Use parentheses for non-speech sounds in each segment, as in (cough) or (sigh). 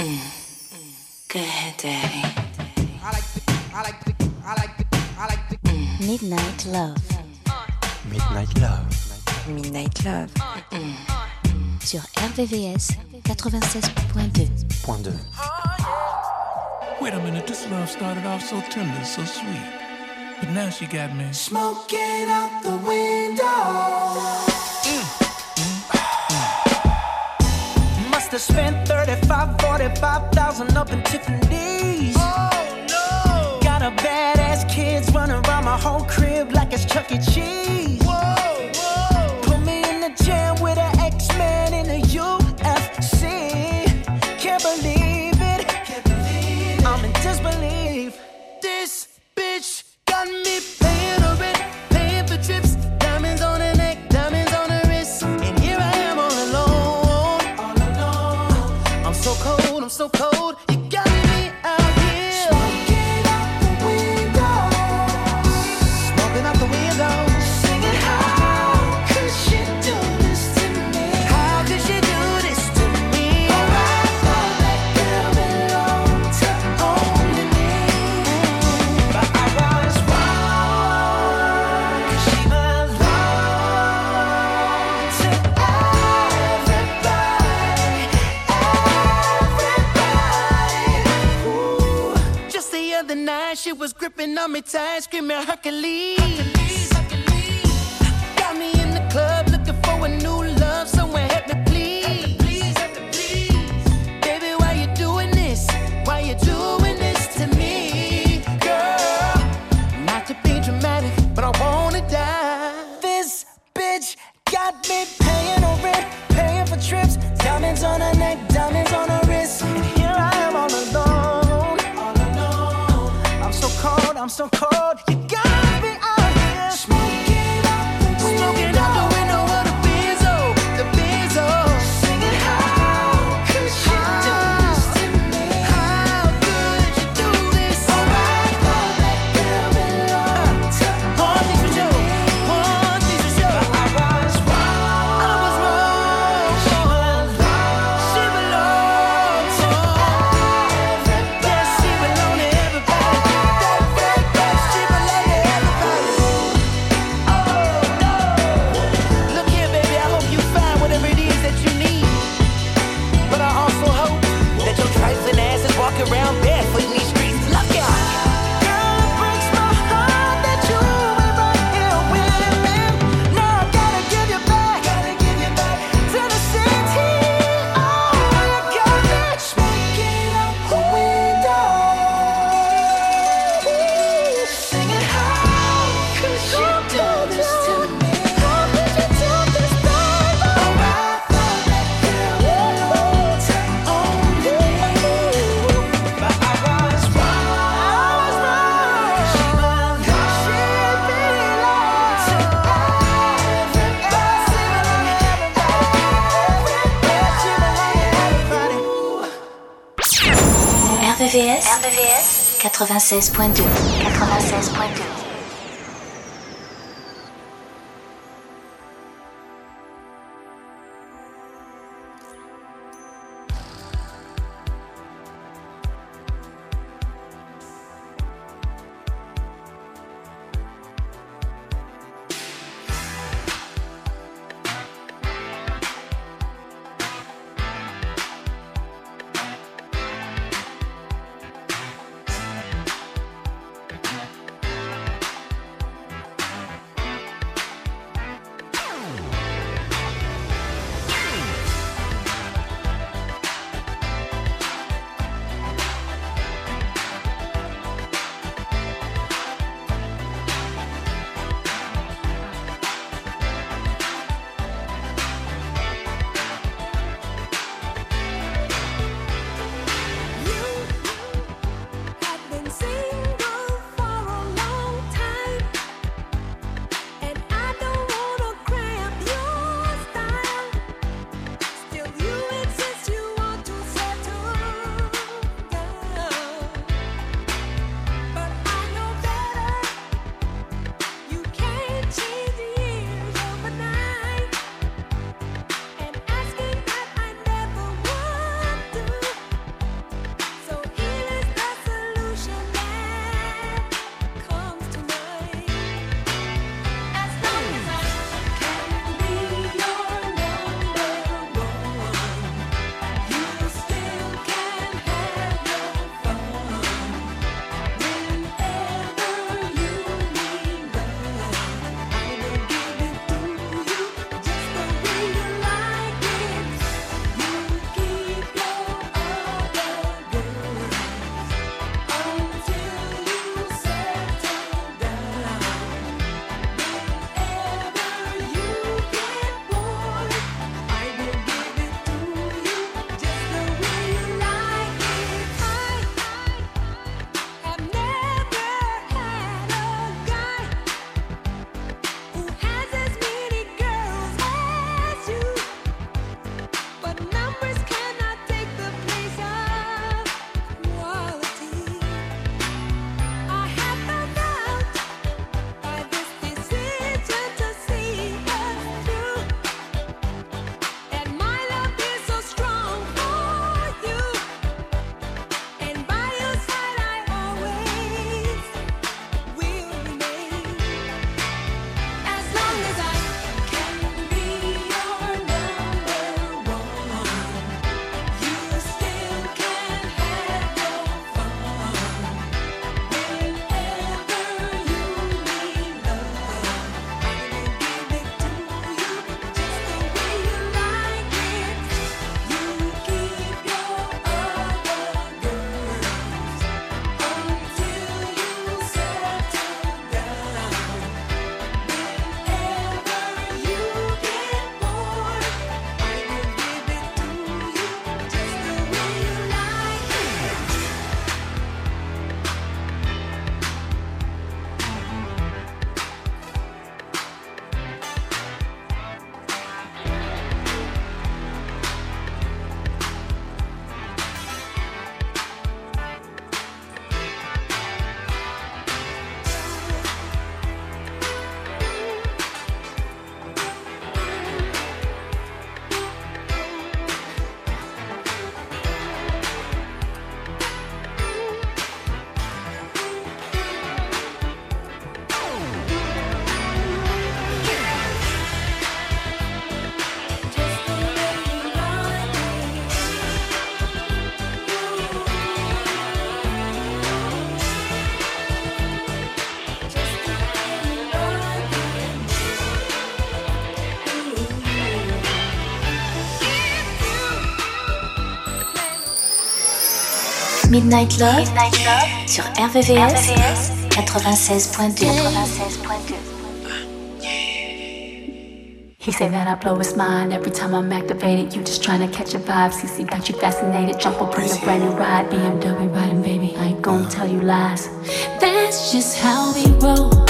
Mm. Good daddy. Midnight Love. Midnight Love. Midnight Love. Mm. Sur RVVS 96.2. Wait a minute, this love started off so tender, so sweet. But now she got me. Smoking out the window. Mm. to spend 35, 45,000 up in Tiffany's. Oh no! Got a badass kids running around my whole crib like it's Chuck E. Cheese. ice cream and Hercules. 96.2. 96.2. Midnight Love, Midnight Love sur RVVS, RVVS 96.2. 96.2. He said that I blow his mind every time I'm activated. You just trying to catch a vibe. CC got you fascinated. Jump up in your brand new ride. BMW riding, baby. I ain't gonna tell you lies. That's just how we roll.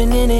been in it.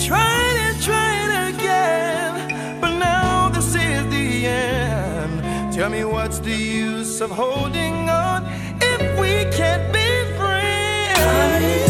tried and tried again, but now this is the end. Tell me what's the use of holding on if we can't be friends?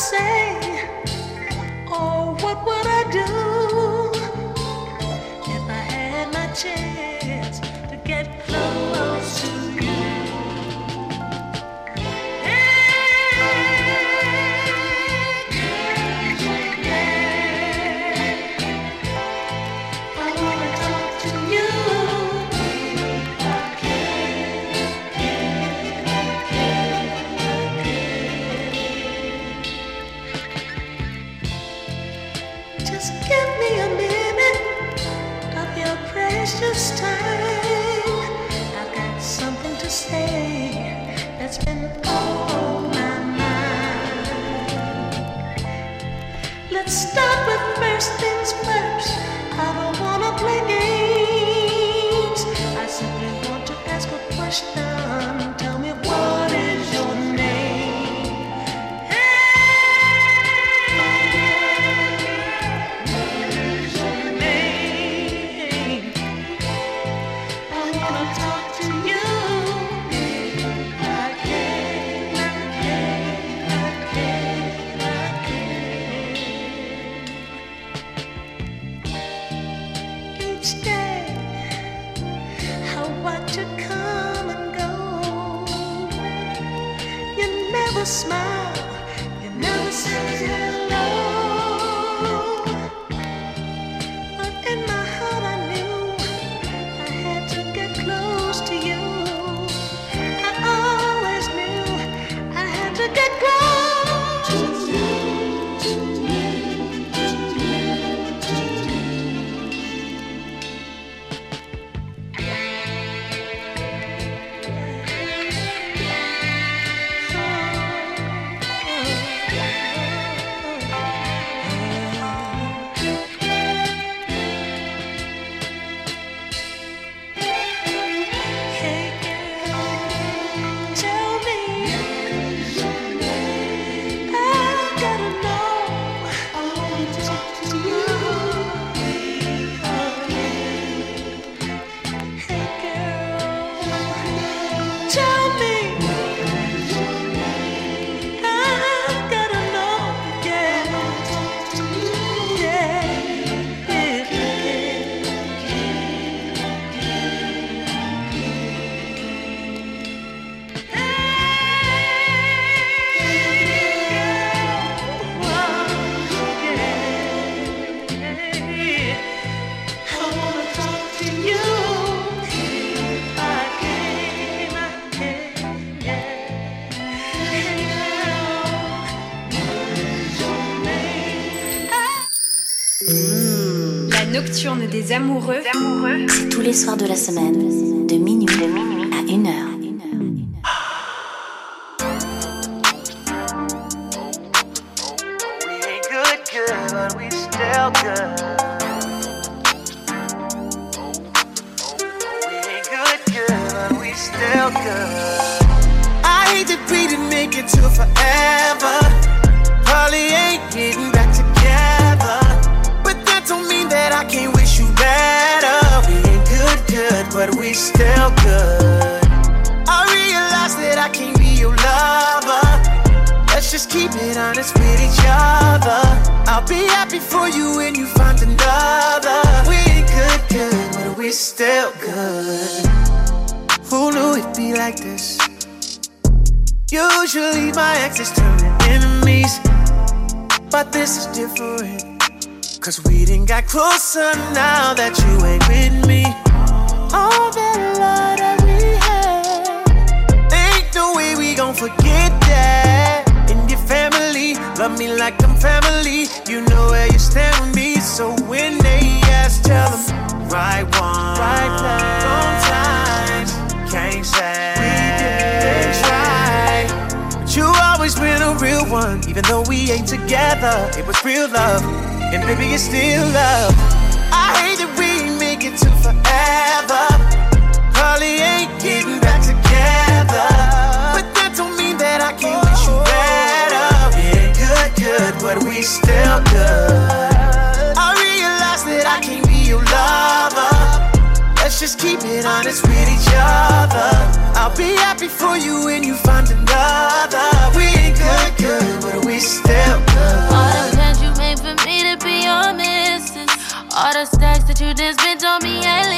say? Oh, what would I do if I had my chance? question. Des amoureux, c'est tous les soirs de la semaine, honest with each other. I'll be happy for you when you find another. We ain't good, good, but we're still good. Who knew it'd be like this? Usually my exes turn enemies, but this is different. Cause we didn't got closer now that you ain't with me. All that love that we had, ain't no way we gon' forget that. Love me like I'm family. You know where you stand with me, so when they ask, tell them right one, right place, wrong times. Can't say we didn't try. But you always been a real one, even though we ain't together. It was real love, and baby, it's still love. I hate that we make it to forever. We still good. I realize that I can't be your lover. Let's just keep it honest with each other. I'll be happy for you when you find another. We ain't good, good, but we still good. All the plans you made for me to be your missus. All the stacks that you done spent on me ain't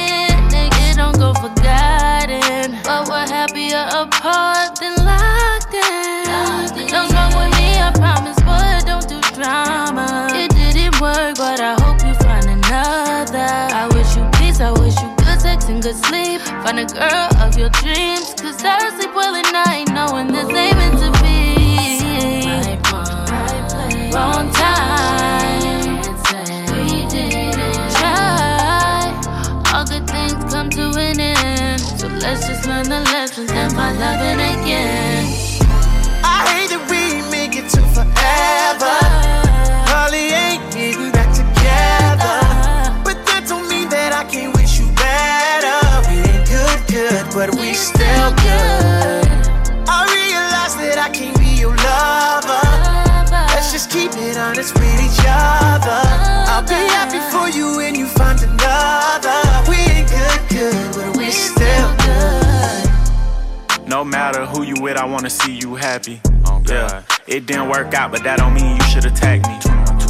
good sleep. Find a girl of your dreams. Cause I sleep well at night, knowing this ain't meant to be. Wrong time. We didn't try. All good things come to an end. So let's just learn the lessons and find loving again. I hate that we make it to forever. Good, we still good. I realize that I can't be your lover. Let's just keep it honest with each other. I'll be happy for you when you find another. We ain't good, good, but we still good. No matter who you with, I wanna see you happy. Oh, yeah, it didn't work out, but that don't mean you should attack me.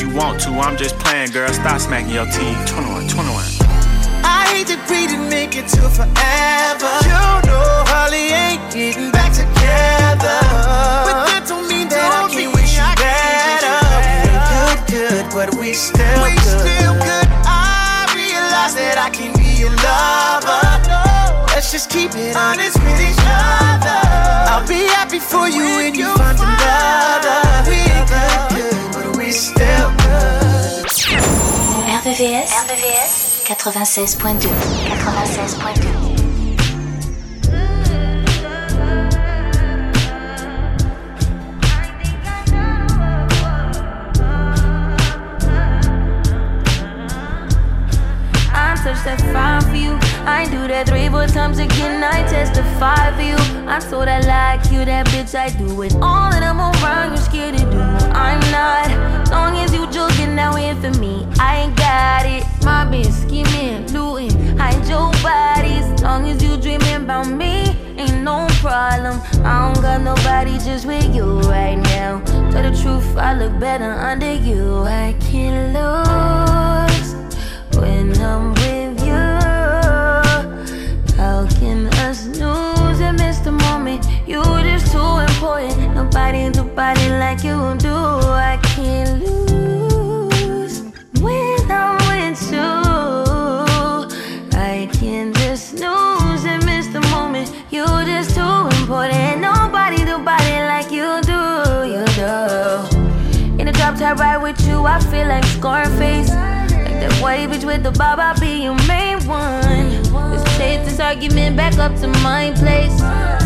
you want to, I'm just playing, girl. Stop smacking your teeth. 21, 21. I hate that we didn't make it to forever. You know, Holly ain't getting back together. But that don't mean that I can't wish you better. We ain't good, good, but we still we good. still good. I realize that I can be your lover. Let's just keep it honest with each other. I'll be happy for you when you find another. We ain't good, good, but we still. RVVS, RVVS 96.2 96.2 I touch that fire for you. I do that three, four times again. I testify for you. I so that like you, that bitch. I do it all, and I'm around. You're scared to do. I'm not. Long as you joking now in for me, I ain't got it. My bitch scheming, looting, hide your bodies. Long as you dreaming about me, ain't no problem. I don't got nobody just with you right now. Tell the truth, I look better under you. I can't lose when I'm with you. How can us snooze and miss the moment? You're just too important. Nobody do body like you do. I can't lose when I'm with you. I can't just snooze and miss the moment. You're just too important. Nobody do body like you do. You do. In the drop top ride with you, I feel like Scarface. Like that white bitch with the bob, I'll be your main one. Let's take this argument back up to my place.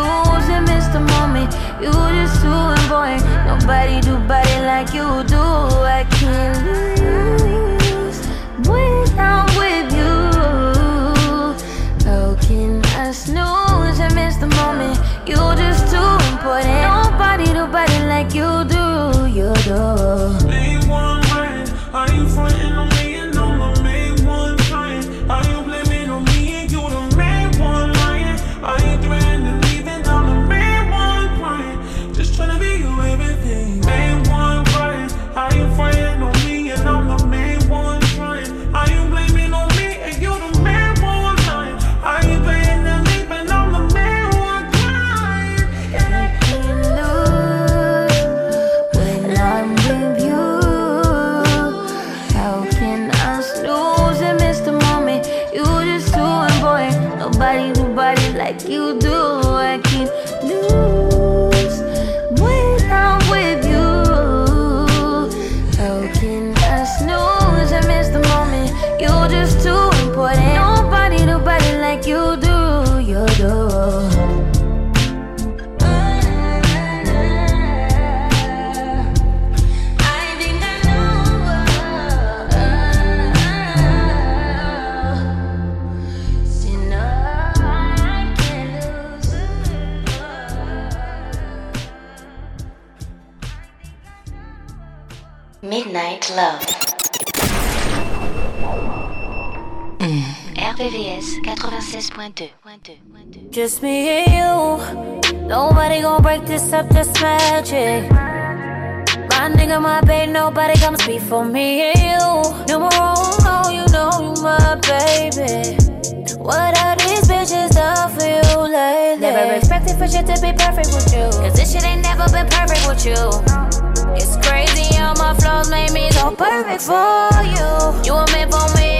Snooze and miss the moment? You just too important. Nobody do body like you do. I can't lose when I'm with you. How can I snooze and miss the moment? You just too important. Nobody do body like you do. RVVS 96.2. Just me and you. Nobody gon' break this up, this magic. My nigga, my babe, nobody comes before me and you. Numero uno, you know you my baby. What are these bitches done for you lately? Never expected for shit to be perfect with you. Cause this shit ain't never been perfect with you. It's crazy how my flaws made me so perfect for you. You were meant for me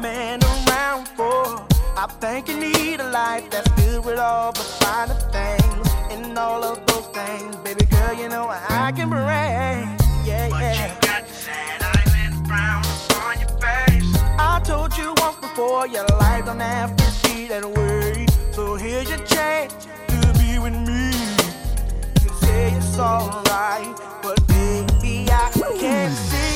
man around for. I think you need a life that's filled with all the finer things. And all of those things, baby girl, you know I can bring. Yeah, but you got that island brown on your face. I told you once before, your life don't have to be that way. So here's your chance to be with me. You say it's alright, but baby, I can't see.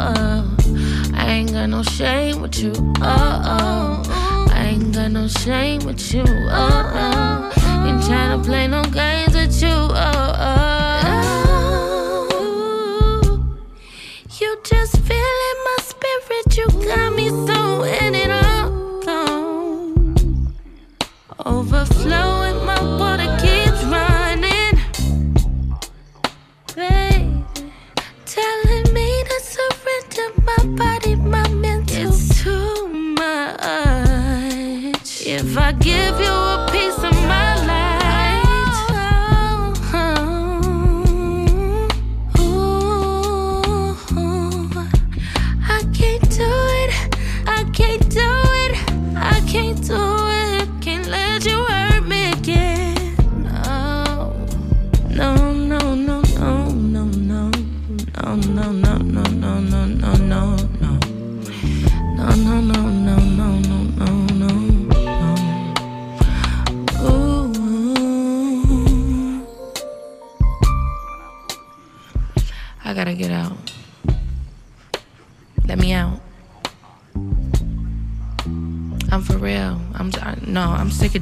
oh. I ain't got no shame with you, oh oh. I ain't got no shame with you, oh oh. Ain't tryna play no games with you, oh oh.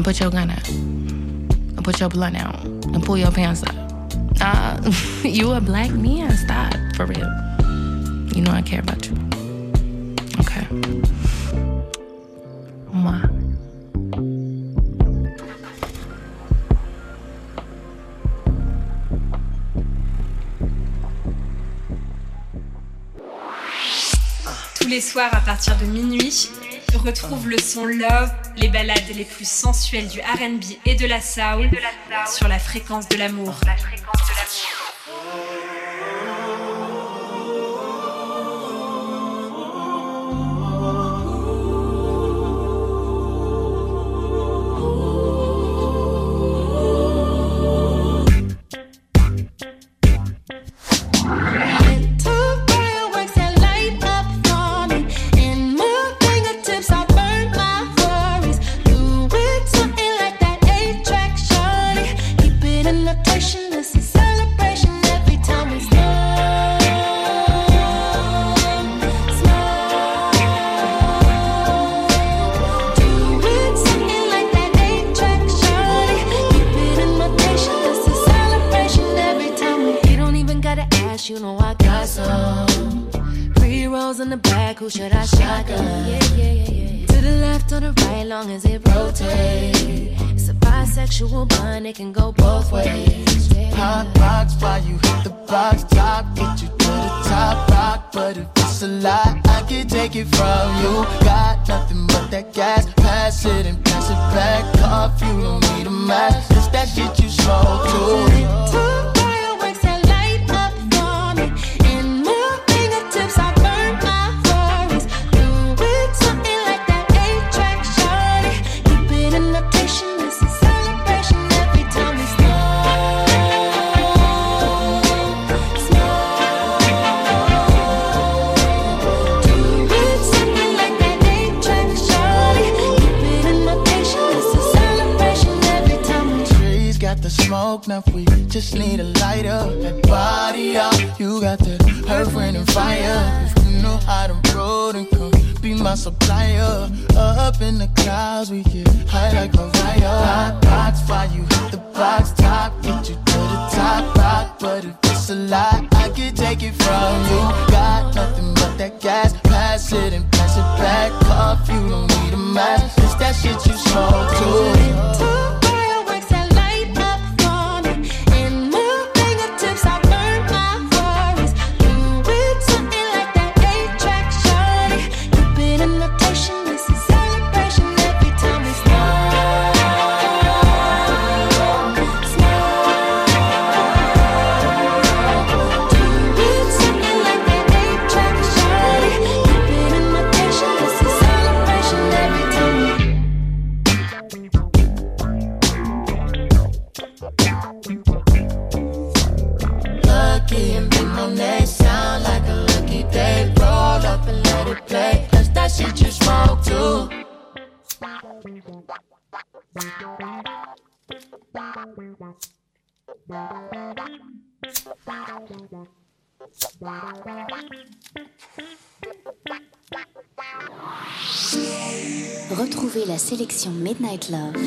and put your gun out and put your blunt out and pull your pants up. Uh, (laughs) you a black man. Stop for real. You know I care about you. Okay. Mwah. Tous les soirs à partir de minuit, retrouve le son Love les balades les plus sensuelles du RB et de la soul sur la fréquence de l'amour.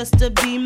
just to be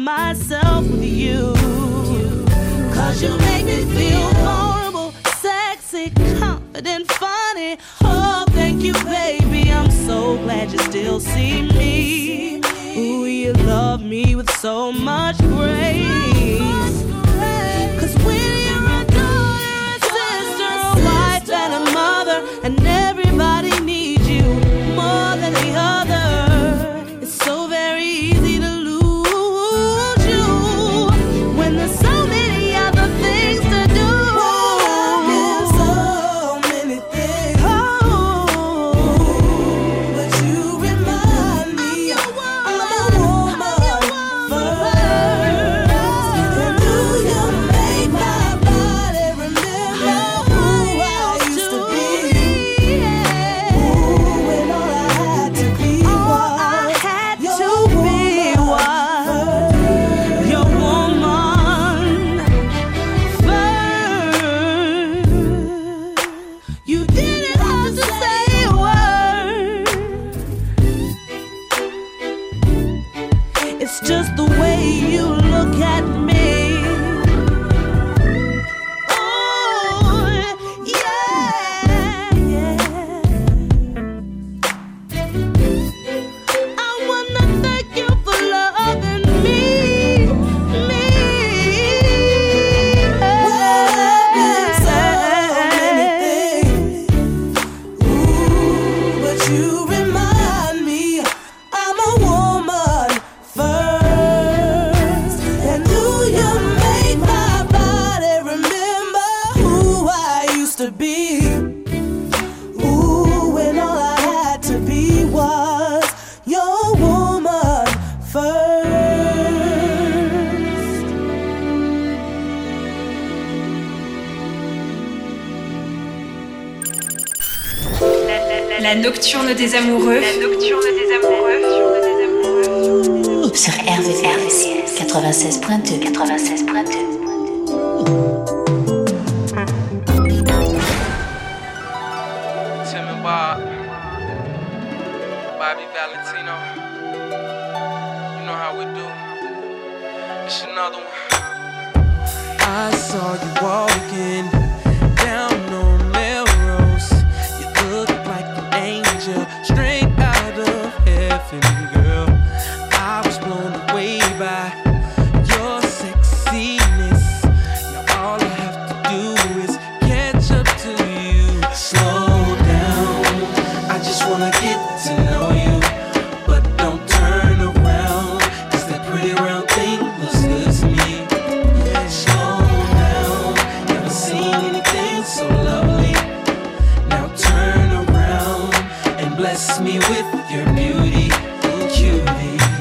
amoureux. Bless me with your beauty, cutie.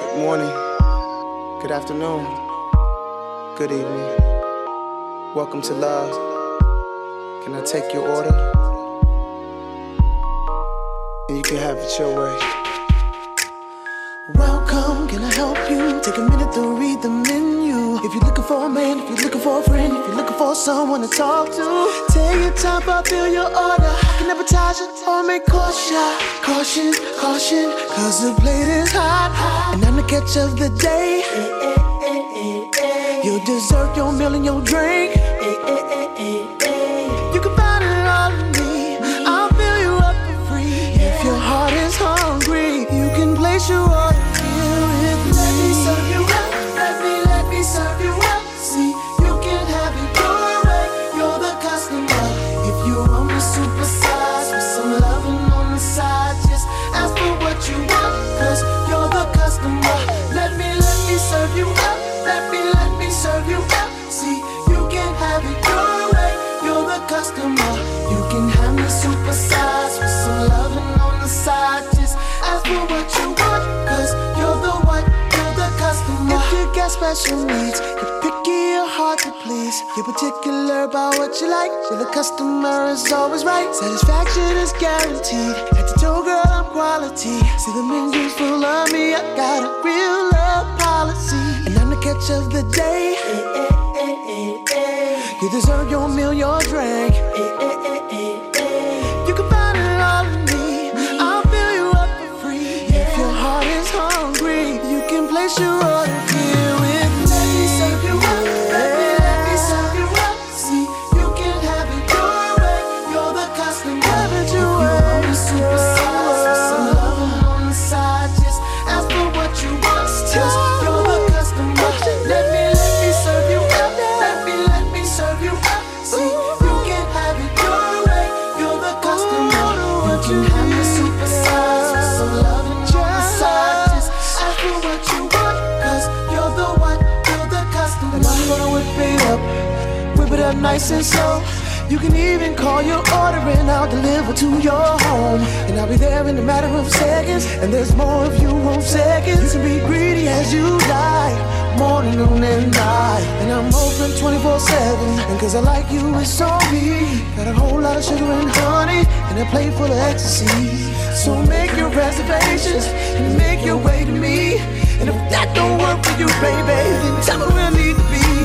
Good morning. Good afternoon. Good evening. Welcome to love. Can I take your order? And you can have it your way help you. Take a minute to read the menu. If you're looking for a man, if you're looking for a friend, if you're looking for someone to talk to, take your time, fill your order. I can advertise it or make caution, caution, caution, cause the plate is hot, and I'm the catch of the day. You'll dessert, your meal, and your drink. You can find it all in me. I'll fill you up for free. If your heart is hungry, you can place your order. special needs. You're picky, you're hard to please. You're particular about what you like. So the customer is always right. Satisfaction is guaranteed. Head to toe, girl, I'm quality. See the menu's full of me. I got a real love policy. And I'm the catch of the day. You deserve your meal, your drink. place your order. Nice and slow. You can even call your order and I'll deliver to your home. And I'll be there in a matter of seconds. And there's more of you on seconds. You can be greedy as you like, morning, noon, and night. And I'm open 24 7. And cause I like you, it's on me. Got a whole lot of sugar and honey, and a plate full of ecstasy. So make your reservations and make your way to me. And if that don't work for you, baby, then tell me where I need to be.